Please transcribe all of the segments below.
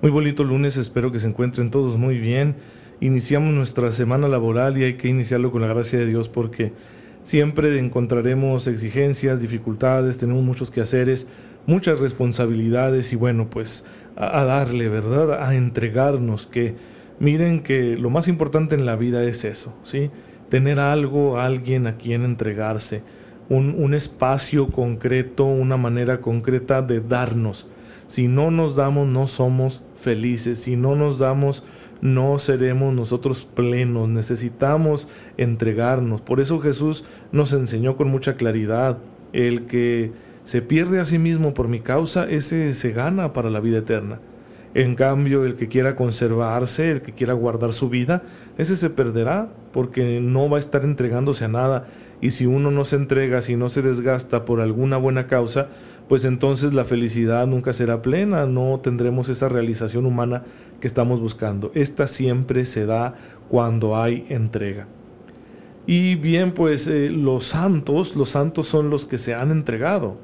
Muy bonito lunes, espero que se encuentren todos muy bien. Iniciamos nuestra semana laboral y hay que iniciarlo con la gracia de Dios porque siempre encontraremos exigencias, dificultades, tenemos muchos quehaceres, muchas responsabilidades y bueno, pues a, darle, ¿verdad? A entregarnos, que miren que lo más importante en la vida es eso, ¿sí? Tener algo, alguien a quien entregarse, un, un espacio concreto, una manera concreta de darnos si no nos damos, no somos felices. Si no nos damos, no seremos nosotros plenos. Necesitamos entregarnos. Por eso Jesús nos enseñó con mucha claridad. El que se pierde a sí mismo por mi causa, ese se gana para la vida eterna. En cambio, el que quiera conservarse, el que quiera guardar su vida, ese se perderá porque no va a estar entregándose a nada. Y si uno no se entrega, si no se desgasta por alguna buena causa, pues entonces la felicidad nunca será plena, no tendremos esa realización humana que estamos buscando. Esta siempre se da cuando hay entrega. Y bien, pues eh, los santos, los santos son los que se han entregado,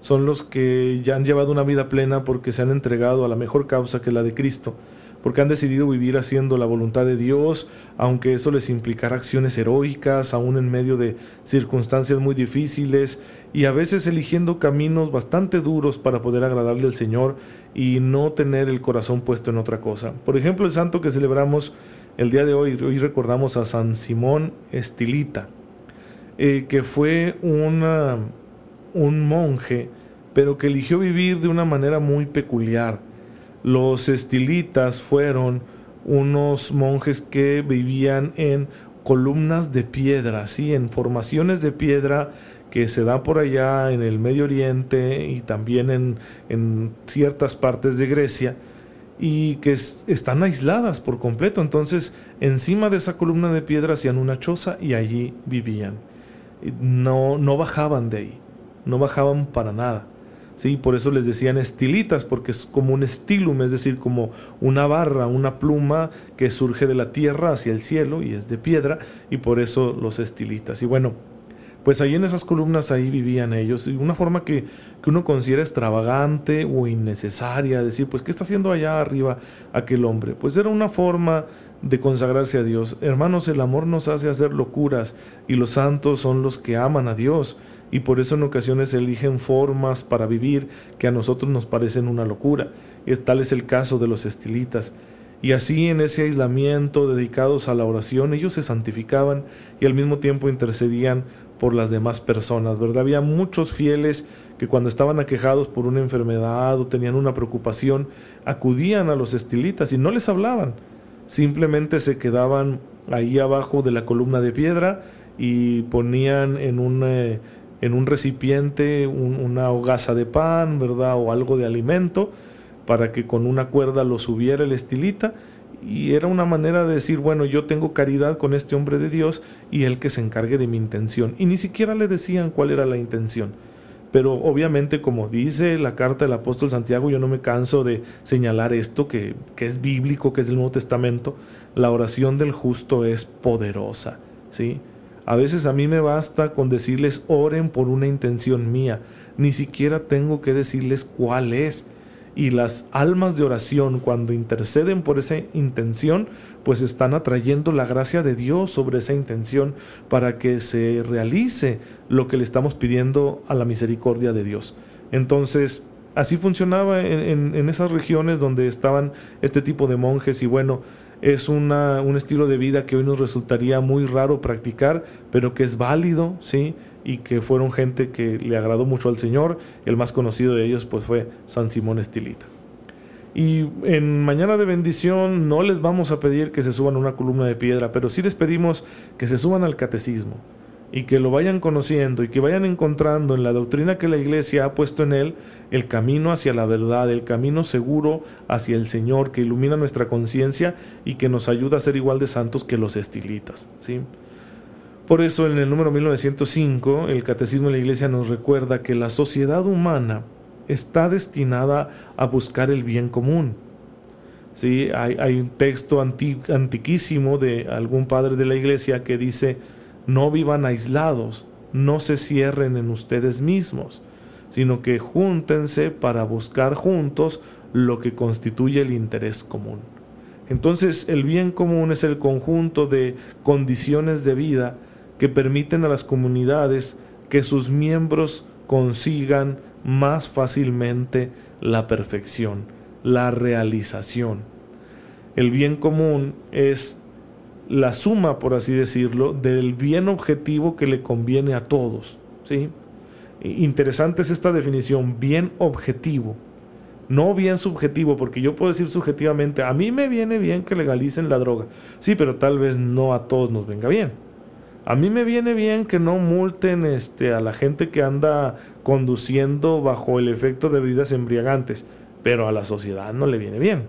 son los que ya han llevado una vida plena porque se han entregado a la mejor causa que la de Cristo porque han decidido vivir haciendo la voluntad de Dios, aunque eso les implicara acciones heroicas, aún en medio de circunstancias muy difíciles, y a veces eligiendo caminos bastante duros para poder agradarle al Señor y no tener el corazón puesto en otra cosa. Por ejemplo, el santo que celebramos el día de hoy, hoy recordamos a San Simón Estilita, eh, que fue un monje, pero que eligió vivir de una manera muy peculiar los estilitas fueron unos monjes que vivían en columnas de piedra, ¿sí? en formaciones de piedra que se da por allá en el Medio Oriente y también en, en ciertas partes de Grecia y que están aisladas por completo. Entonces, encima de esa columna de piedra hacían una choza y allí vivían. No, no bajaban de ahí, no bajaban para nada. ¿Sí? Por eso les decían estilitas, porque es como un estilum, es decir, como una barra, una pluma que surge de la tierra hacia el cielo y es de piedra, y por eso los estilitas. Y bueno, pues ahí en esas columnas ahí vivían ellos, y una forma que, que uno considera extravagante o innecesaria, decir, pues, ¿qué está haciendo allá arriba aquel hombre? Pues era una forma de consagrarse a Dios. Hermanos, el amor nos hace hacer locuras, y los santos son los que aman a Dios y por eso en ocasiones eligen formas para vivir que a nosotros nos parecen una locura. Tal es el caso de los estilitas. Y así en ese aislamiento dedicados a la oración, ellos se santificaban y al mismo tiempo intercedían por las demás personas, ¿verdad? Había muchos fieles que cuando estaban aquejados por una enfermedad o tenían una preocupación, acudían a los estilitas y no les hablaban, simplemente se quedaban ahí abajo de la columna de piedra y ponían en un eh, en un recipiente una hogaza de pan, ¿verdad? O algo de alimento, para que con una cuerda lo subiera el estilita. Y era una manera de decir, bueno, yo tengo caridad con este hombre de Dios y él que se encargue de mi intención. Y ni siquiera le decían cuál era la intención. Pero obviamente, como dice la carta del apóstol Santiago, yo no me canso de señalar esto, que, que es bíblico, que es del Nuevo Testamento, la oración del justo es poderosa, ¿sí? A veces a mí me basta con decirles oren por una intención mía, ni siquiera tengo que decirles cuál es. Y las almas de oración, cuando interceden por esa intención, pues están atrayendo la gracia de Dios sobre esa intención para que se realice lo que le estamos pidiendo a la misericordia de Dios. Entonces, así funcionaba en, en esas regiones donde estaban este tipo de monjes y bueno, es una, un estilo de vida que hoy nos resultaría muy raro practicar, pero que es válido, ¿sí? Y que fueron gente que le agradó mucho al Señor. El más conocido de ellos pues fue San Simón Estilita. Y en Mañana de Bendición no les vamos a pedir que se suban a una columna de piedra, pero sí les pedimos que se suban al catecismo. Y que lo vayan conociendo y que vayan encontrando en la doctrina que la iglesia ha puesto en él el camino hacia la verdad, el camino seguro hacia el Señor que ilumina nuestra conciencia y que nos ayuda a ser igual de santos que los estilitas. ¿sí? Por eso en el número 1905 el Catecismo de la Iglesia nos recuerda que la sociedad humana está destinada a buscar el bien común. ¿Sí? Hay, hay un texto antiquísimo de algún padre de la Iglesia que dice, no vivan aislados, no se cierren en ustedes mismos, sino que júntense para buscar juntos lo que constituye el interés común. Entonces el bien común es el conjunto de condiciones de vida que permiten a las comunidades que sus miembros consigan más fácilmente la perfección, la realización. El bien común es la suma, por así decirlo, del bien objetivo que le conviene a todos. ¿sí? Interesante es esta definición, bien objetivo, no bien subjetivo, porque yo puedo decir subjetivamente, a mí me viene bien que legalicen la droga, sí, pero tal vez no a todos nos venga bien. A mí me viene bien que no multen este, a la gente que anda conduciendo bajo el efecto de bebidas embriagantes, pero a la sociedad no le viene bien.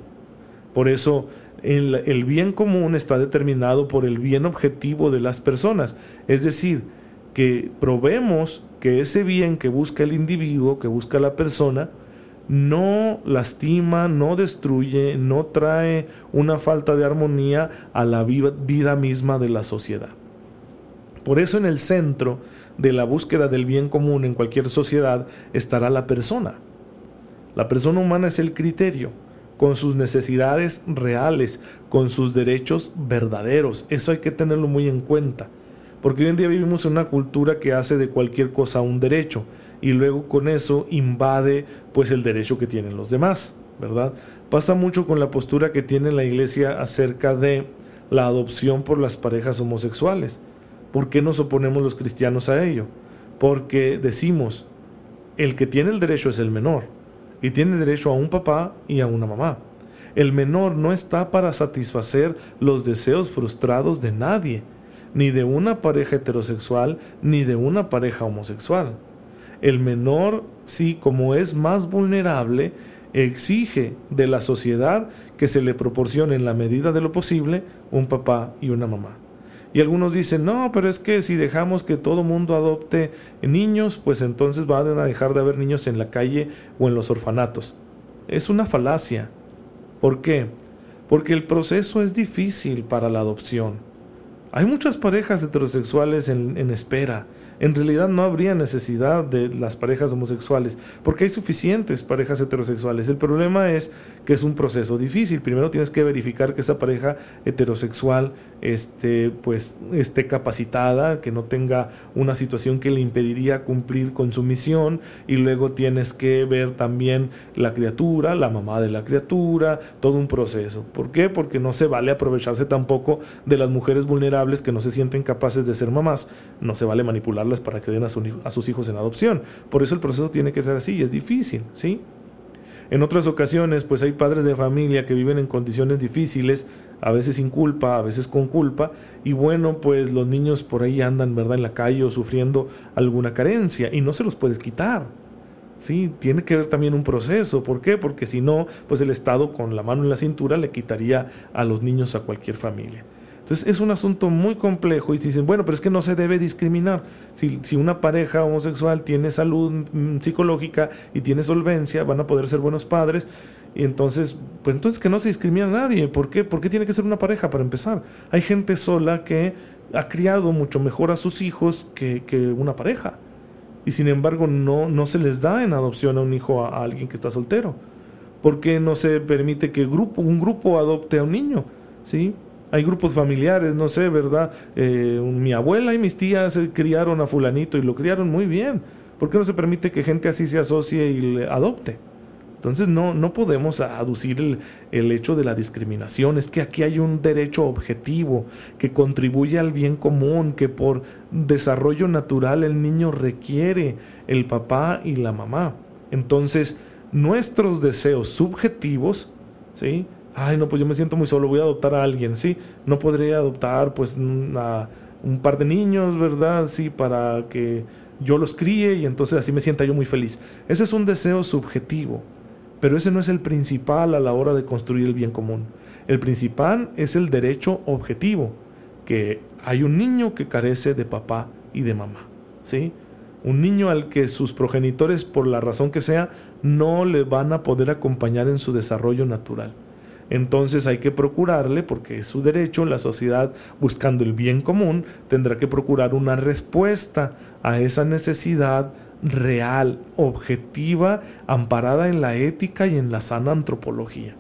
Por eso el, bien común está determinado por el bien objetivo de las personas. Es decir, que probemos que ese bien que busca el individuo, que busca la persona, no lastima, no destruye, no trae una falta de armonía a la vida misma de la sociedad. Por eso en el centro de la búsqueda del bien común en cualquier sociedad estará la persona. La persona humana es el criterio con sus necesidades reales, con sus derechos verdaderos. Eso hay que tenerlo muy en cuenta. Porque hoy en día vivimos en una cultura que hace de cualquier cosa un derecho y luego con eso invade pues el derecho que tienen los demás, ¿verdad? Pasa mucho con la postura que tiene la iglesia acerca de la adopción por las parejas homosexuales. ¿Por qué nos oponemos los cristianos a ello? Porque decimos, el que tiene el derecho es el menor y tiene derecho a un papá y a una mamá. El menor no está para satisfacer los deseos frustrados de nadie, ni de una pareja heterosexual, ni de una pareja homosexual. El menor, sí, como es más vulnerable, exige de la sociedad que se le proporcione en la medida de lo posible un papá y una mamá. Y algunos dicen, no, pero es que si dejamos que todo mundo adopte niños, pues entonces van a dejar de haber niños en la calle o en los orfanatos. Es una falacia. ¿Por qué? Porque el proceso es difícil para la adopción. Hay muchas parejas heterosexuales en, en espera en realidad no habría necesidad de las parejas homosexuales, porque hay suficientes parejas heterosexuales. El problema es que es un proceso difícil. Primero tienes que verificar que esa pareja heterosexual esté, pues, esté capacitada, que no tenga una situación que le impediría cumplir con su misión, y luego tienes que ver también la criatura, la mamá de la criatura, todo un proceso. ¿Por qué? Porque no se vale aprovecharse tampoco de las mujeres vulnerables que no se sienten capaces de ser mamás, no se vale manipular para que den a, sus hijos en adopción. Por eso el proceso tiene que ser así, es difícil, ¿sí? En otras ocasiones, pues hay padres de familia que viven en condiciones difíciles, a veces sin culpa, a veces con culpa, y bueno, pues los niños por ahí andan, ¿verdad?, en la calle o sufriendo alguna carencia, y no se los puedes quitar. Sí, tiene que haber también un proceso. ¿Por qué? Porque si no, pues el Estado con la mano en la cintura le quitaría a los niños a cualquier familia. Entonces es un asunto muy complejo y dicen, bueno, pero es que no se debe discriminar. Si, si una pareja homosexual tiene salud mm, psicológica y tiene solvencia, van a poder ser buenos padres. Y entonces, pues entonces que no se discrimina a nadie. ¿Por qué? ¿Por qué tiene que ser una pareja para empezar? Hay gente sola que ha criado mucho mejor a sus hijos que, que una pareja. Y sin embargo no, no se les da en adopción a un hijo a, a alguien que está soltero. ¿Por qué no se permite que grupo, un grupo adopte a un niño? ¿Sí? Hay grupos familiares, no sé, ¿verdad? Eh, mi abuela y mis tías criaron a fulanito y lo criaron muy bien. ¿Por qué no se permite que gente así se asocie y le adopte? Entonces no, no podemos aducir el, el, hecho de la discriminación, es que aquí hay un derecho objetivo que contribuye al bien común, que por desarrollo natural el niño requiere el papá y la mamá. Entonces nuestros deseos subjetivos, ¿sí? Ay, no, pues yo me siento muy solo, voy a adoptar a alguien, ¿sí? No podría adoptar, pues, a un par de niños, ¿verdad? Sí, para que yo los críe y entonces así me sienta yo muy feliz. Ese es un deseo subjetivo, pero ese no es el principal a la hora de construir el bien común. El principal es el derecho objetivo, que hay un niño que carece de papá y de mamá, ¿sí? Un niño al que sus progenitores, por la razón que sea, no le van a poder acompañar en su desarrollo natural. Entonces hay que procurarle, porque es su derecho, la sociedad buscando el bien común, tendrá que procurar una respuesta a esa necesidad real, objetiva, amparada en la ética y en la sana antropología.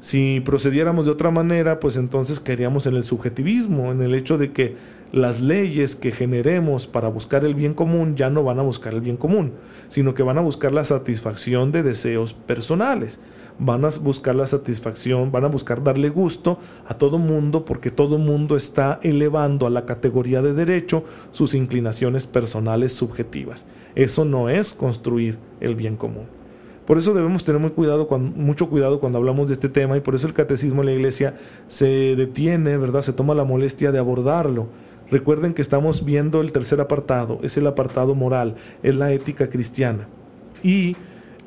Si procediéramos de otra manera, pues entonces caeríamos en el subjetivismo, en el hecho de que las leyes que generemos para buscar el bien común ya no van a buscar el bien común, sino que van a buscar la satisfacción de deseos personales, van a buscar la satisfacción, van a buscar darle gusto a todo mundo porque todo mundo está elevando a la categoría de derecho sus inclinaciones personales subjetivas. Eso no es construir el bien común. Por eso debemos tener mucho cuidado cuando hablamos de este tema y por eso el catecismo en la iglesia se detiene, ¿verdad? Se toma la molestia de abordarlo. Recuerden que estamos viendo el tercer apartado, es el apartado moral, es la ética cristiana. Y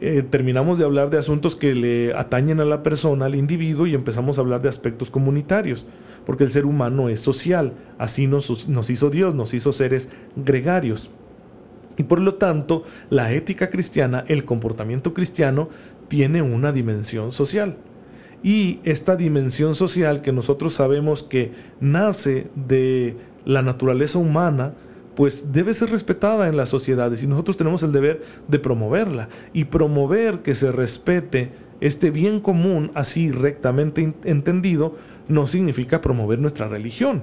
eh, terminamos de hablar de asuntos que le atañen a la persona, al individuo, y empezamos a hablar de aspectos comunitarios, porque el ser humano es social, así nos, nos hizo Dios, nos hizo seres gregarios. Y por lo tanto, la ética cristiana, el comportamiento cristiano, tiene una dimensión social. Y esta dimensión social que nosotros sabemos que nace de la naturaleza humana, pues debe ser respetada en las sociedades y nosotros tenemos el deber de promoverla y promover que se respete este bien común así rectamente entendido no significa promover nuestra religión,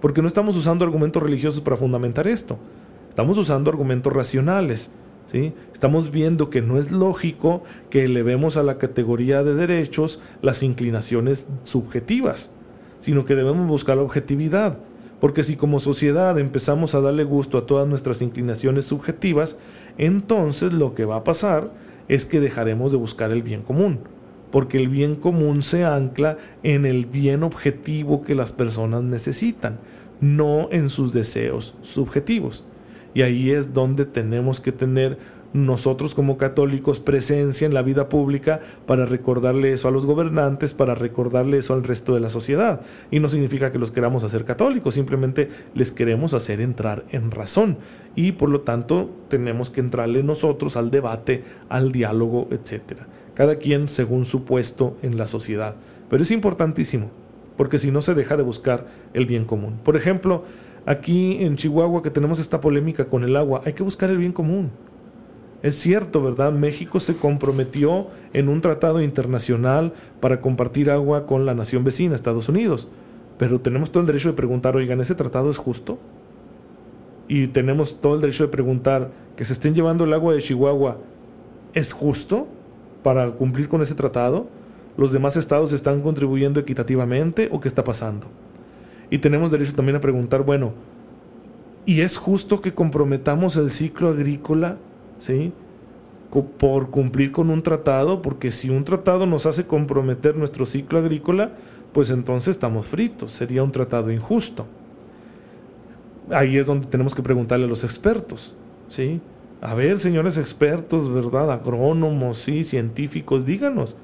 porque no estamos usando argumentos religiosos para fundamentar esto. Estamos usando argumentos racionales. ¿sí? Estamos viendo que no es lógico que elevemos a la categoría de derechos las inclinaciones subjetivas, sino que debemos buscar la objetividad. Porque si como sociedad empezamos a darle gusto a todas nuestras inclinaciones subjetivas, entonces lo que va a pasar es que dejaremos de buscar el bien común, porque el bien común se ancla en el bien objetivo que las personas necesitan, no en sus deseos subjetivos. Y ahí es donde tenemos que tener nosotros como católicos presencia en la vida pública para recordarle eso a los gobernantes, para recordarle eso al resto de la sociedad. Y no significa que los queramos hacer católicos, simplemente les queremos hacer entrar en razón. Y por lo tanto tenemos que entrarle nosotros al debate, al diálogo, etc. Cada quien según su puesto en la sociedad. Pero es importantísimo, porque si no se deja de buscar el bien común. Por ejemplo, aquí en Chihuahua que tenemos esta polémica con el agua, hay que buscar el bien común. Es cierto, ¿verdad? México se comprometió en un tratado internacional para compartir agua con la nación vecina, Estados Unidos. Pero tenemos todo el derecho de preguntar, oigan, ¿ese tratado es justo? Y tenemos todo el derecho de preguntar, que se estén llevando el agua de Chihuahua, ¿es justo para cumplir con ese tratado? ¿Los demás estados están contribuyendo equitativamente o qué está pasando? Y tenemos derecho también a preguntar, bueno, ¿y es justo que comprometamos el ciclo agrícola, ¿sí? por cumplir con un tratado, porque si un tratado nos hace comprometer nuestro ciclo agrícola, pues entonces estamos fritos, sería un tratado injusto. Ahí es donde tenemos que preguntarle a los expertos, ¿sí? A ver, señores expertos, ¿verdad? Agrónomos, sí, científicos, díganos,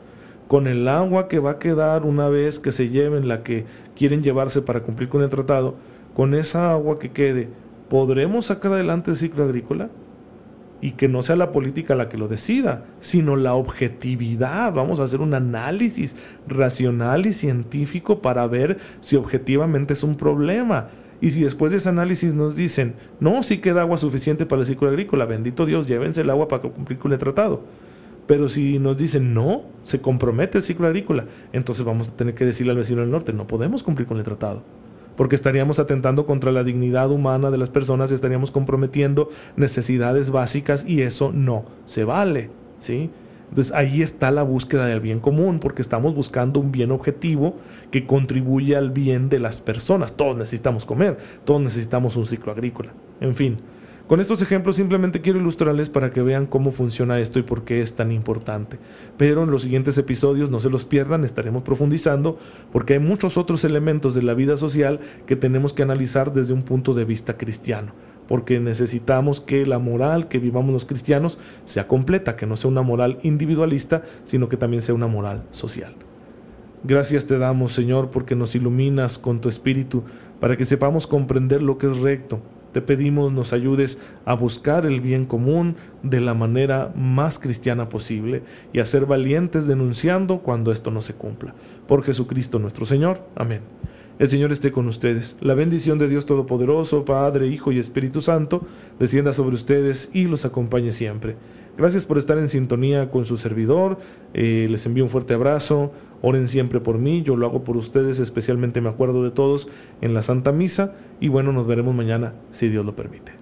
con el agua que va a quedar una vez que se lleven la que quieren llevarse para cumplir con el tratado, con esa agua que quede, ¿podremos sacar adelante el ciclo agrícola? Y que no sea la política la que lo decida, sino la objetividad. Vamos a hacer un análisis racional y científico para ver si objetivamente es un problema. Y si después de ese análisis nos dicen, no, sí queda agua suficiente para el ciclo agrícola, bendito Dios, llévense el agua para cumplir con el tratado pero si nos dicen no, se compromete el ciclo agrícola, entonces vamos a tener que decirle al vecino del norte, no podemos cumplir con el tratado, porque estaríamos atentando contra la dignidad humana de las personas y estaríamos comprometiendo necesidades básicas y eso no se vale, ¿sí? Entonces ahí está la búsqueda del bien común, porque estamos buscando un bien objetivo que contribuye al bien de las personas. Todos necesitamos comer, todos necesitamos un ciclo agrícola. En fin, Con estos ejemplos simplemente quiero ilustrarles para que vean cómo funciona esto y por qué es tan importante. Pero en los siguientes episodios no se los pierdan, estaremos profundizando porque hay muchos otros elementos de la vida social que tenemos que analizar desde un punto de vista cristiano porque necesitamos que la moral que vivamos los cristianos sea completa, que no sea una moral individualista, sino que también sea una moral social. Gracias te damos, Señor, porque nos iluminas con tu Espíritu para que sepamos comprender lo que es recto. Te pedimos nos ayudes a buscar el bien común de la manera más cristiana posible y a ser valientes denunciando cuando esto no se cumpla. Por Jesucristo nuestro Señor. Amén. El Señor esté con ustedes. La bendición de Dios Todopoderoso, Padre, Hijo y Espíritu Santo, descienda sobre ustedes y los acompañe siempre. Gracias por estar en sintonía con su servidor. Eh, les envío un fuerte abrazo. Oren siempre por mí. Yo lo hago por ustedes. Especialmente me acuerdo de todos en la Santa Misa. Y bueno, nos veremos mañana si Dios lo permite.